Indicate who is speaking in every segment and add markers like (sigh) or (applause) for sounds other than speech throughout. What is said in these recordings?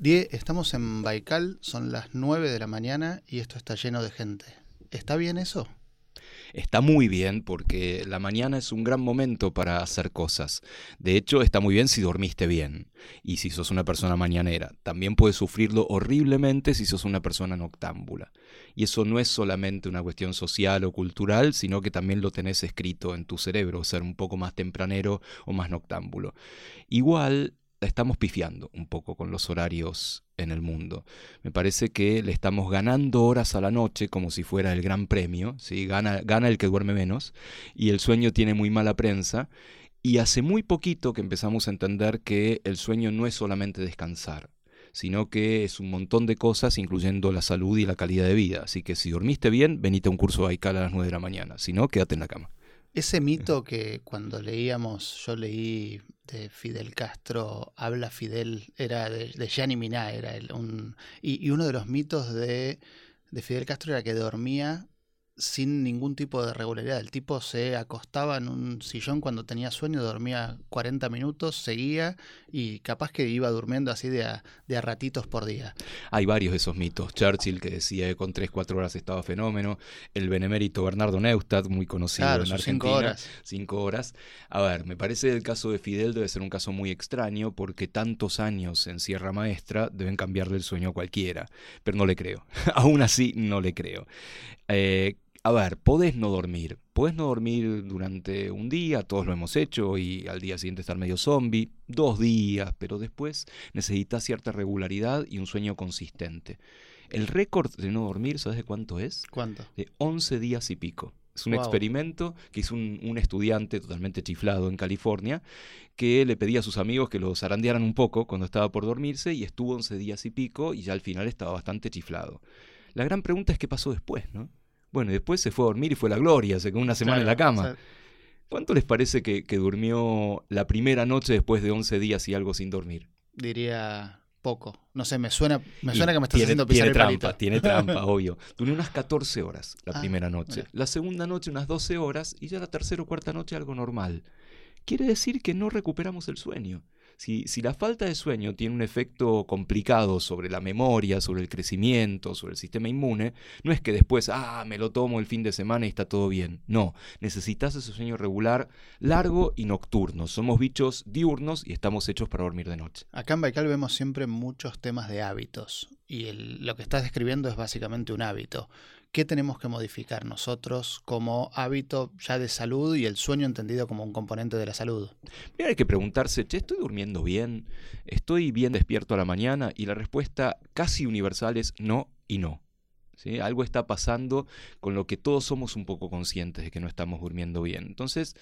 Speaker 1: Die, estamos en Baikal, son las 9 de la mañana y esto está lleno de gente. ¿Está bien eso?
Speaker 2: Está muy bien porque la mañana es un gran momento para hacer cosas. De hecho, está muy bien si dormiste bien y si sos una persona mañanera. También puedes sufrirlo horriblemente si sos una persona noctámbula. Y eso no es solamente una cuestión social o cultural, sino que también lo tenés escrito en tu cerebro, ser un poco más tempranero o más noctámbulo. Igual estamos pifiando un poco con los horarios en el mundo. Me parece que le estamos ganando horas a la noche como si fuera el gran premio, ¿sí? gana, gana el que duerme menos y el sueño tiene muy mala prensa. Y hace muy poquito que empezamos a entender que el sueño no es solamente descansar, sino que es un montón de cosas, incluyendo la salud y la calidad de vida. Así que si dormiste bien, venite a un curso de a las 9 de la mañana. Si no, quédate en la cama.
Speaker 1: Ese mito que cuando leíamos, yo leí de Fidel Castro, habla Fidel, era de, de Gianni Miná, era el, un, y, y, uno de los mitos de, de Fidel Castro era que dormía sin ningún tipo de regularidad. El tipo se acostaba en un sillón cuando tenía sueño, dormía 40 minutos, seguía y capaz que iba durmiendo así de a, de a ratitos por día.
Speaker 2: Hay varios de esos mitos. Churchill que decía que con 3-4 horas estaba fenómeno. El benemérito Bernardo Neustadt, muy conocido
Speaker 1: claro,
Speaker 2: en Argentina.
Speaker 1: 5 horas.
Speaker 2: 5 horas. A ver, me parece el caso de Fidel debe ser un caso muy extraño porque tantos años en Sierra Maestra deben cambiarle el sueño a cualquiera. Pero no le creo. (laughs) Aún así, no le creo. Eh, a ver, podés no dormir. Podés no dormir durante un día, todos lo hemos hecho, y al día siguiente estar medio zombie, dos días, pero después necesitas cierta regularidad y un sueño consistente. El récord de no dormir, ¿sabes de cuánto es?
Speaker 1: ¿Cuánto?
Speaker 2: De 11 días y pico. Es un
Speaker 1: Wow.
Speaker 2: experimento que hizo un, un estudiante totalmente chiflado en California que le pedía a sus amigos que lo zarandearan un poco cuando estaba por dormirse y estuvo 11 días y pico y ya al final estaba bastante chiflado. La gran pregunta es qué pasó después, ¿no? Bueno, y después se fue a dormir y fue la gloria, se quedó una semana en la cama.
Speaker 1: o sea,
Speaker 2: ¿Cuánto les parece que, que durmió la primera noche después de 11 días y algo sin dormir?
Speaker 1: diría poco. No sé, me suena, me
Speaker 2: Y
Speaker 1: suena que me estás
Speaker 2: tiene,
Speaker 1: haciendo pisar
Speaker 2: tiene
Speaker 1: el
Speaker 2: trampa,
Speaker 1: palito.
Speaker 2: tiene trampa, (laughs) obvio. Durmió unas 14 horas la
Speaker 1: Ah,
Speaker 2: primera noche.
Speaker 1: mira.
Speaker 2: La segunda noche unas 12 horas y ya la tercera o cuarta noche algo normal. Quiere decir que no recuperamos el sueño. Si, la falta de sueño tiene un efecto complicado sobre la memoria, sobre el crecimiento, sobre el sistema inmune, no es que después, ah, me lo tomo el fin de semana y está todo bien. No, necesitas ese sueño regular, largo y nocturno. Somos bichos diurnos y estamos hechos para dormir de noche.
Speaker 1: Acá en Baikal vemos siempre muchos temas de hábitos y lo que estás describiendo es básicamente un hábito. ¿Qué tenemos que modificar nosotros como hábito ya de salud y el sueño entendido como un componente de la salud?
Speaker 2: Primero hay que preguntarse, ¿estoy durmiendo bien? ¿Estoy bien despierto a la mañana? Y la respuesta casi universal es no y no. ¿Sí? Algo está pasando con lo que todos somos un poco conscientes de que no estamos durmiendo bien. Entonces,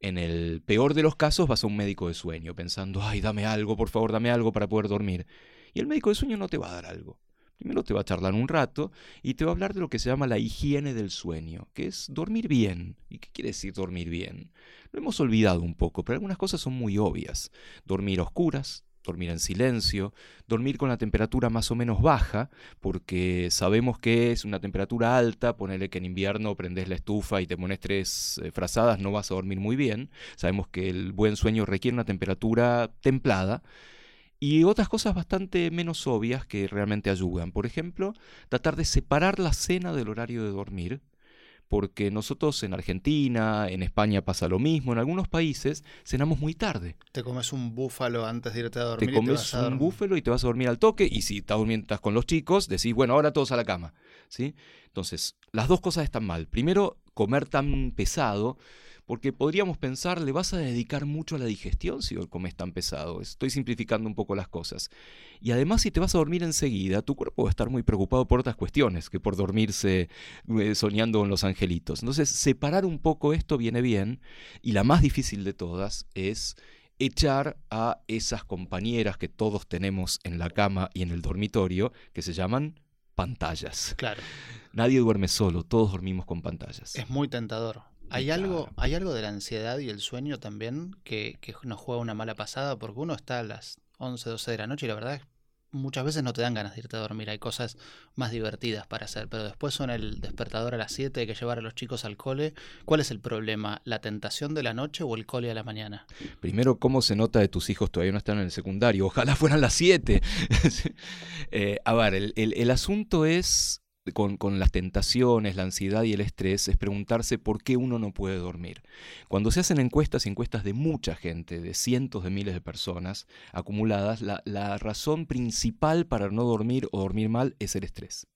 Speaker 2: en el peor de los casos vas a un médico de sueño pensando, ay, dame algo, por favor, dame algo para poder dormir. Y el médico de sueño no te va a dar algo. Primero te va a charlar un rato y te va a hablar de lo que se llama la higiene del sueño, que es dormir bien. ¿Y qué quiere decir dormir bien? Lo hemos olvidado un poco, pero algunas cosas son muy obvias. Dormir a oscuras, dormir en silencio, dormir con la temperatura más o menos baja, porque sabemos que es una temperatura alta, ponele que en invierno prendes la estufa y te pones tres eh, frazadas, no vas a dormir muy bien. Sabemos que el buen sueño requiere una temperatura templada. Y otras cosas bastante menos obvias que realmente ayudan. Por ejemplo, tratar de separar la cena del horario de dormir porque nosotros en Argentina, en España pasa lo mismo, en algunos países cenamos muy tarde.
Speaker 1: Te comes un búfalo antes de irte a dormir.
Speaker 2: Te
Speaker 1: y
Speaker 2: comes
Speaker 1: vas a
Speaker 2: un
Speaker 1: dormir.
Speaker 2: búfalo y te vas a dormir al toque, y si estás durmiendo estás con los chicos, decís, bueno, ahora todos a la cama. ¿sí? Entonces, las dos cosas están mal. Primero, comer tan pesado, porque podríamos pensar, le vas a dedicar mucho a la digestión si comes tan pesado. Estoy simplificando un poco las cosas. Y además, si te vas a dormir enseguida, tu cuerpo va a estar muy preocupado por otras cuestiones que por dormirse eh, soñando con los angelitos. Entonces, separar un poco esto viene bien. Y la más difícil de todas es echar a esas compañeras que todos tenemos en la cama y en el dormitorio, que se llaman pantallas.
Speaker 1: Claro,
Speaker 2: Nadie duerme solo, todos dormimos con pantallas.
Speaker 1: es muy tentador. ¿Hay algo. ¿Hay algo de la ansiedad y el sueño también que, que nos juega una mala pasada? Porque uno está a las 11, 12 de la noche y la verdad es muchas veces no te dan ganas de irte a dormir, hay cosas más divertidas para hacer, pero después son el despertador a las 7, hay que llevar a los chicos al cole. ¿Cuál es el problema? ¿La tentación de la noche o el cole a la mañana?
Speaker 2: Primero, ¿cómo se nota de tus hijos todavía no están en el secundario? Ojalá fueran las 7. (laughs) Eh, a ver, el asunto es con, las tentaciones, la ansiedad y el estrés es preguntarse por qué uno no puede dormir. Cuando se hacen encuestas, encuestas de mucha gente, de cientos de miles de personas acumuladas, la, la razón principal para no dormir o dormir mal es el estrés.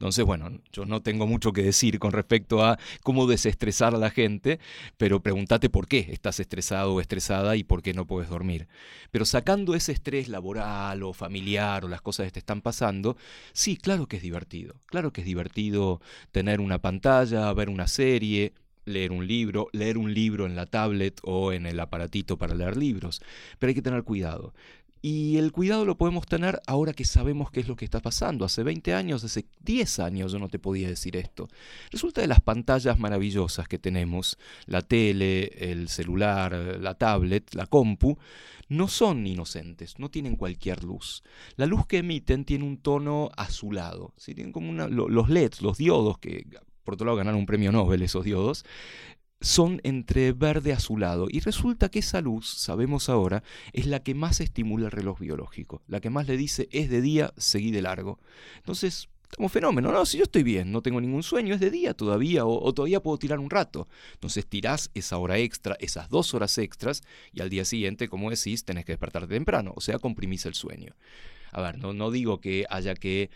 Speaker 2: Entonces, bueno, yo no tengo mucho que decir con respecto a cómo desestresar a la gente, pero pregúntate por qué estás estresado o estresada y por qué no puedes dormir. Pero sacando ese estrés laboral o familiar o las cosas que te están pasando, sí, claro que es divertido. Claro que es divertido tener una pantalla, ver una serie, leer un libro, leer un libro en la tablet o en el aparatito para leer libros. Pero hay que tener cuidado. Y el cuidado lo podemos tener ahora que sabemos qué es lo que está pasando. Hace 20 años, hace 10 años yo no te podía decir esto. Resulta de las pantallas maravillosas que tenemos, la tele, el celular, la tablet, la compu, no son inocentes, no tienen cualquier luz. La luz que emiten tiene un tono azulado, ¿sí? tienen como los LEDs, los diodos que por otro lado ganaron un premio Nobel esos diodos, son entre verde azulado. Y resulta que esa luz, sabemos ahora, es la que más estimula el reloj biológico, la que más le dice es de día, seguí de largo. Entonces, estamos fenómeno, no, si yo estoy bien, no tengo ningún sueño, es de día todavía, o, todavía puedo tirar un rato. Entonces tirás esa hora extra, esas dos horas extras, y al día siguiente, como decís, tenés que despertarte temprano, o sea, comprimís el sueño. A ver, no, no digo que haya que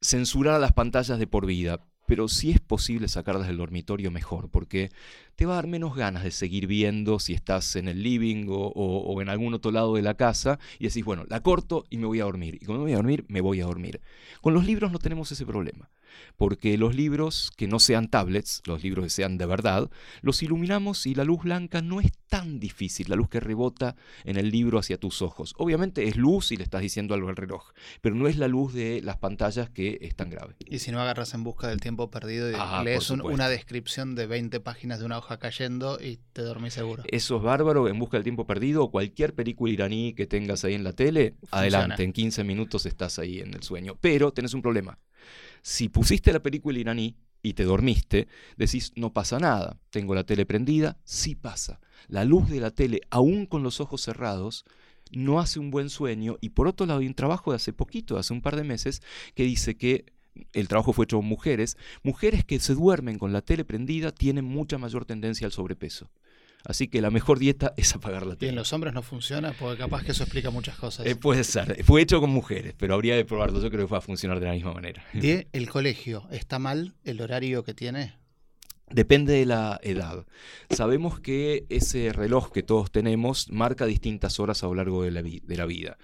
Speaker 2: censurar las pantallas de por vida, pero si es posible sacarlas del dormitorio mejor, porque te va a dar menos ganas de seguir viendo si estás en el living o, en algún otro lado de la casa y decís, bueno, la corto y me voy a dormir. Y cuando me voy a dormir, me voy a dormir. Con los libros no tenemos ese problema, porque los libros que no sean tablets, los libros que sean de verdad, los iluminamos y la luz blanca no es tan difícil, la luz que rebota en el libro hacia tus ojos. Obviamente es luz y le estás diciendo algo al reloj, pero no es la luz de las pantallas que es tan grave.
Speaker 1: Y si no agarras en busca del tiempo perdido y ah, lees una descripción de 20 páginas de una hoja cayendo y te dormís seguro.
Speaker 2: Eso es bárbaro, en busca del tiempo perdido, o cualquier película iraní que tengas ahí en la tele, adelante, en 15 minutos estás ahí en el sueño. Pero tenés un problema. Si pusiste la película iraní y te dormiste, decís, no pasa nada, tengo la tele prendida, sí pasa. La luz de la tele, aún con los ojos cerrados, no hace un buen sueño. Y por otro lado, hay un trabajo de hace poquito, hace un par de meses, que dice que el trabajo fue hecho con mujeres, mujeres que se duermen con la tele prendida tienen mucha mayor tendencia al sobrepeso. Así que la mejor dieta es apagar la tele.
Speaker 1: Y en los hombres no funciona, porque capaz que eso explica muchas cosas. Eh,
Speaker 2: puede ser. Fue hecho con mujeres, pero habría de probarlo. Yo creo que va a funcionar de la misma manera.
Speaker 1: ¿Y el colegio está mal el horario que tiene?
Speaker 2: Depende de la edad. Sabemos que ese reloj que todos tenemos marca distintas horas a lo largo de la, de la vida.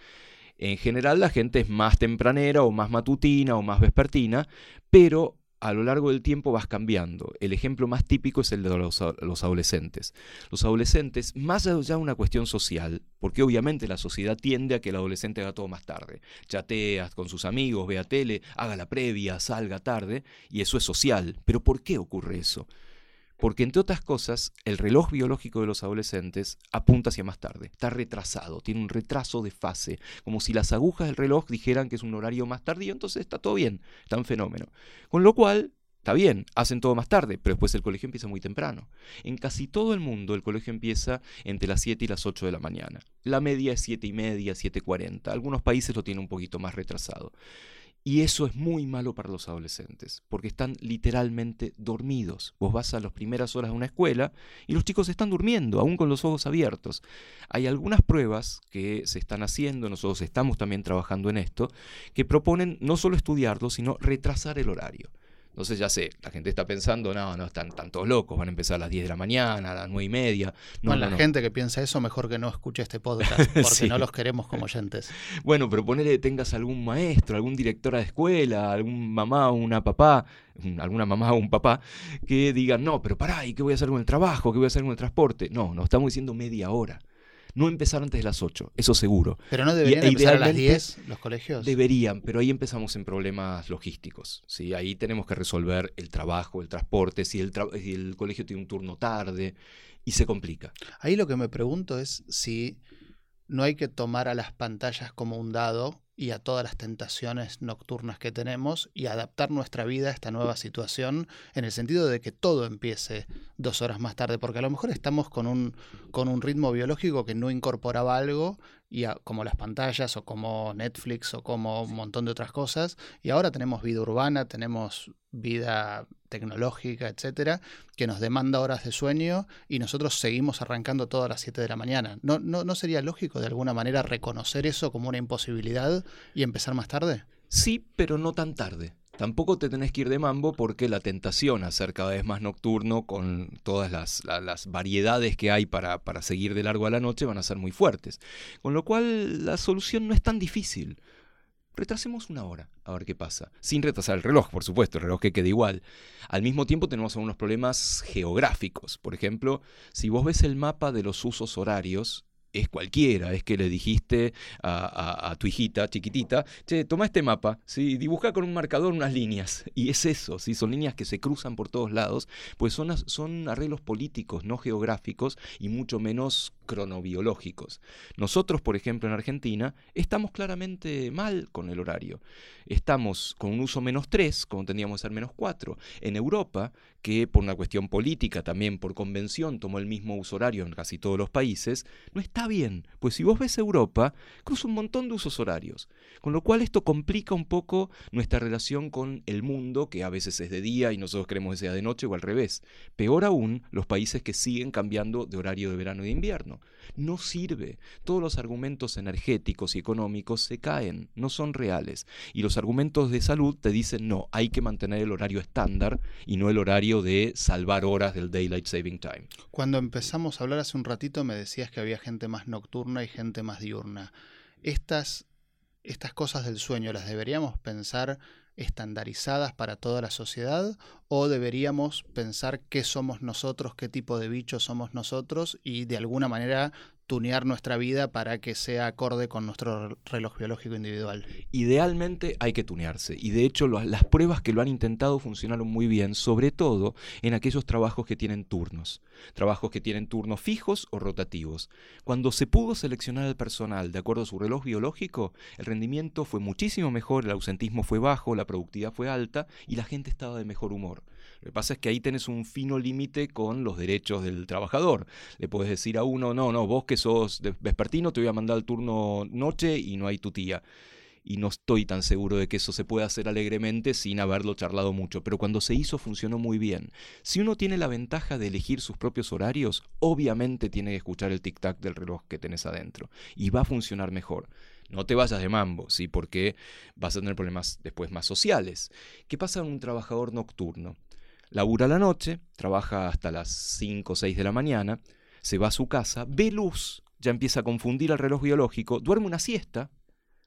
Speaker 2: En general la gente es más tempranera o más matutina o más vespertina, pero a lo largo del tiempo vas cambiando. El ejemplo más típico es el de los, adolescentes. Los adolescentes, más allá de una cuestión social, porque obviamente la sociedad tiende a que el adolescente haga todo más tarde. Chateas con sus amigos, vea tele, haga la previa, salga tarde, y eso es social. Pero ¿por qué ocurre eso? Porque, entre otras cosas, el reloj biológico de los adolescentes apunta hacia más tarde, está retrasado, tiene un retraso de fase, como si las agujas del reloj dijeran que es un horario más tardío, entonces está todo bien, está en fenómeno. Con lo cual, Está bien, hacen todo más tarde, pero después el colegio empieza muy temprano. En casi todo el mundo el colegio empieza entre las 7 y las 8 de la mañana. La media es 7 y media, 7.40. Algunos países lo tienen un poquito más retrasado. Y eso es muy malo para los adolescentes, porque están literalmente dormidos. Vos vas a las primeras horas de una escuela y los chicos están durmiendo, aún con los ojos abiertos. Hay algunas pruebas que se están haciendo, nosotros estamos también trabajando en esto, que proponen no solo estudiarlo, sino retrasar el horario. Entonces ya sé, la gente está pensando, no, no están, tantos locos, van a empezar a las 10 de la mañana, a las 9 y media.
Speaker 1: No, la gente que piensa eso, mejor que no escuche este podcast, (laughs) porque no los queremos como oyentes. (laughs)
Speaker 2: Bueno, pero ponele tengas algún maestro, algún director de escuela, algún mamá o una papá, alguna mamá o un papá, que digan, no, pero pará, ¿y qué voy a hacer con el trabajo? ¿Qué voy a hacer con el transporte? No, nos estamos diciendo media hora no empezar antes de las 8, eso seguro.
Speaker 1: ¿Pero no deberían empezar a las 10 los colegios?
Speaker 2: Deberían, pero ahí empezamos en problemas logísticos. ¿sí? Ahí tenemos que resolver el trabajo, el transporte, si el, si el colegio tiene un turno tarde, y se complica.
Speaker 1: Ahí lo que me pregunto es si no hay que tomar a las pantallas como un dado y a todas las tentaciones nocturnas que tenemos y adaptar nuestra vida a esta nueva situación en el sentido de que todo empiece dos horas más tarde, porque a lo mejor estamos con un, con un ritmo biológico que no incorporaba algo, y como las pantallas o como Netflix o como un montón de otras cosas, y ahora tenemos vida urbana, tenemos vida tecnológica, etcétera, que nos demanda horas de sueño y nosotros seguimos arrancando todas las 7 de la mañana. ¿No, no, ¿No sería lógico de alguna manera reconocer eso como una imposibilidad y empezar más tarde?
Speaker 2: Sí, pero no tan tarde. Tampoco te tenés que ir de mambo porque la tentación a ser cada vez más nocturno con todas las, variedades que hay para, para seguir de largo a la noche van a ser muy fuertes. Con lo cual la solución no es tan difícil. Retrasemos una hora, a ver qué pasa. Sin retrasar el reloj, por supuesto, el reloj que quede igual. Al mismo tiempo tenemos algunos problemas geográficos. Por ejemplo, si vos ves el mapa de los usos horarios, es cualquiera, es que le dijiste a, tu hijita chiquitita, che, toma este mapa, ¿sí? dibuja con un marcador unas líneas, y es eso, ¿sí? son líneas que se cruzan por todos lados, pues son, son arreglos políticos, no geográficos, y mucho menos cronobiológicos. Nosotros, por ejemplo, en Argentina, estamos claramente mal con el horario. Estamos con un uso menos 3, como tendríamos que ser menos 4. En Europa, que por una cuestión política, también por convención, tomó el mismo uso horario en casi todos los países, no está bien. Pues si vos ves Europa, cruza un montón de usos horarios. Con lo cual esto complica un poco nuestra relación con el mundo, que a veces es de día y nosotros queremos que sea de noche o al revés. Peor aún, los países que siguen cambiando de horario de verano y de invierno. No sirve. Todos los argumentos energéticos y económicos se caen, no son reales. Y los argumentos de salud te dicen, no, hay que mantener el horario estándar y no el horario de salvar horas del Daylight Saving Time.
Speaker 1: Cuando empezamos a hablar hace un ratito me decías que había gente más nocturna y gente más diurna. Estas, estas cosas del sueño, ¿las deberíamos pensar estandarizadas para toda la sociedad o deberíamos pensar qué somos nosotros, qué tipo de bichos somos nosotros y de alguna manera tunear nuestra vida para que sea acorde con nuestro reloj biológico individual.
Speaker 2: Idealmente hay que tunearse y de hecho las pruebas que lo han intentado funcionaron muy bien, sobre todo en aquellos trabajos que tienen turnos, trabajos que tienen turnos fijos o rotativos. Cuando se pudo seleccionar el personal de acuerdo a su reloj biológico, el rendimiento fue muchísimo mejor, el ausentismo fue bajo, la productividad fue alta y la gente estaba de mejor humor. Lo que pasa es que ahí tenés un fino límite con los derechos del trabajador. Le puedes decir a uno, no, no, vos que sos vespertino te voy a mandar al turno noche y no hay tu tía y no estoy tan seguro de que eso se pueda hacer alegremente sin haberlo charlado mucho, pero cuando se hizo funcionó muy bien. Si uno tiene la ventaja de elegir sus propios horarios, obviamente tiene que escuchar el tic-tac del reloj que tenés adentro y va a funcionar mejor. No te vayas de mambo, ¿sí? Porque vas a tener problemas después más sociales. ¿Qué pasa con un trabajador nocturno? Labura la noche, trabaja hasta las 5 o 6 de la mañana, se va a su casa, ve luz, ya empieza a confundir el reloj biológico, duerme una siesta,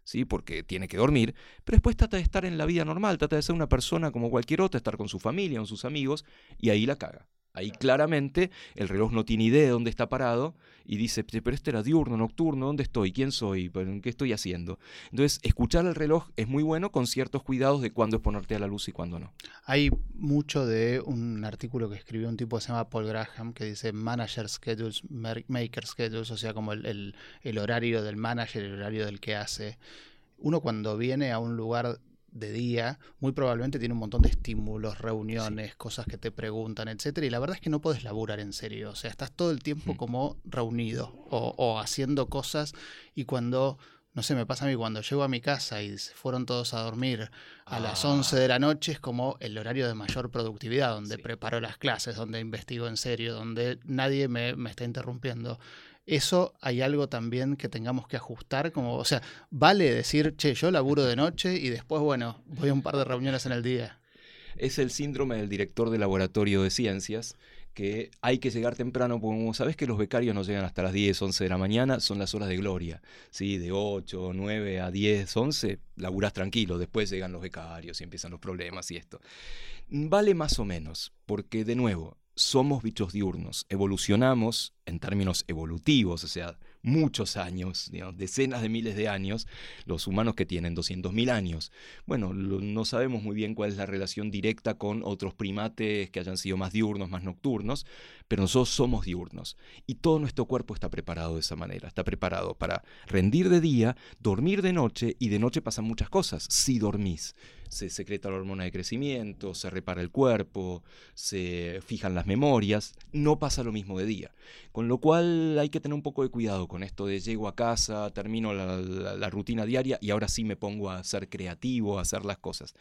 Speaker 2: ¿sí? porque tiene que dormir, pero después trata de estar en la vida normal, trata de ser una persona como cualquier otra, estar con su familia, con sus amigos, y ahí la caga. Ahí claramente el reloj no tiene idea de dónde está parado y dice, pero este era diurno, nocturno, ¿dónde estoy? ¿Quién soy? ¿Qué estoy haciendo? Entonces, escuchar el reloj es muy bueno con ciertos cuidados de cuándo es ponerte a la luz y cuándo no.
Speaker 1: Hay mucho de un artículo que escribió un tipo que se llama Paul Graham que dice Manager Schedules, Maker Schedules, o sea, como el, el horario del manager, el horario del que hace. Uno cuando viene a un lugar de día, muy probablemente tiene un montón de estímulos, reuniones, cosas que te preguntan, etcétera, y la verdad es que no puedes laburar en serio, o sea, estás todo el tiempo mm. como reunido o, haciendo cosas y cuando, no sé, me pasa a mí cuando llego a mi casa y se fueron todos a dormir a las 11 ah. de la noche, es como el horario de mayor productividad, donde preparo las clases, donde investigo en serio, donde nadie me, me está interrumpiendo eso hay algo también que tengamos que ajustar, como, o sea, vale decir, che, yo laburo de noche y después, bueno, voy a un par de reuniones en el día.
Speaker 2: Es el síndrome del director de laboratorio de ciencias, que hay que llegar temprano, porque como sabes que los becarios no llegan hasta las 10, 11 de la mañana, son las horas de gloria, ¿sí? De 8, 9 a 10, 11, laburás tranquilo, después llegan los becarios y empiezan los problemas y esto. Vale más o menos, porque de nuevo, somos bichos diurnos, evolucionamos en términos evolutivos, o sea, muchos años, decenas de miles de años, los humanos que tienen 200.000 años. Bueno, no sabemos muy bien cuál es la relación directa con otros primates que hayan sido más diurnos, más nocturnos, pero nosotros somos diurnos. Y todo nuestro cuerpo está preparado de esa manera, está preparado para rendir de día, dormir de noche, y de noche pasan muchas cosas, si dormís se secreta la hormona de crecimiento, se repara el cuerpo, se fijan las memorias, no pasa lo mismo de día. Con lo cual hay que tener un poco de cuidado con esto de llego a casa, termino la, rutina diaria y ahora sí me pongo a ser creativo, a hacer las cosas.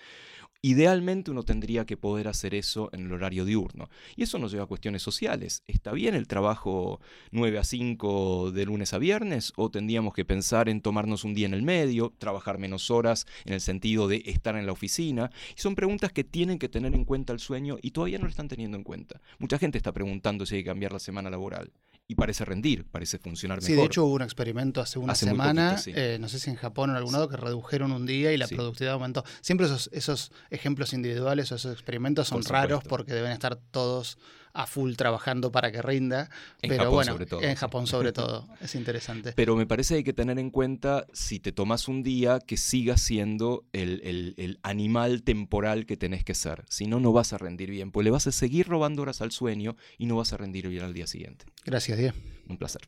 Speaker 2: Idealmente uno tendría que poder hacer eso en el horario diurno. Y eso nos lleva a cuestiones sociales. ¿Está bien el trabajo 9 a 5 de lunes a viernes? ¿O tendríamos que pensar en tomarnos un día en el medio, trabajar menos horas en el sentido de estar en la oficina? Y son preguntas que tienen que tener en cuenta el sueño y todavía no lo están teniendo en cuenta. Mucha gente está preguntando si hay que cambiar la semana laboral y parece rendir, parece funcionar mejor.
Speaker 1: Sí, de hecho hubo un experimento hace una semana, eh, no sé si en Japón o en algún lado, que redujeron un día y la productividad aumentó. Siempre esos, esos ejemplos individuales o esos experimentos son raros porque deben estar todos a full trabajando para que rinda. En pero Japón bueno, sobre todo, en Japón sobre (laughs) todo, es interesante.
Speaker 2: Pero me parece que hay que tener en cuenta, si te tomas un día, que sigas siendo el, el animal temporal que tenés que ser. Si no, no vas a rendir bien, pues le vas a seguir robando horas al sueño y no vas a rendir bien al día siguiente.
Speaker 1: Gracias, Diego.
Speaker 2: Un placer.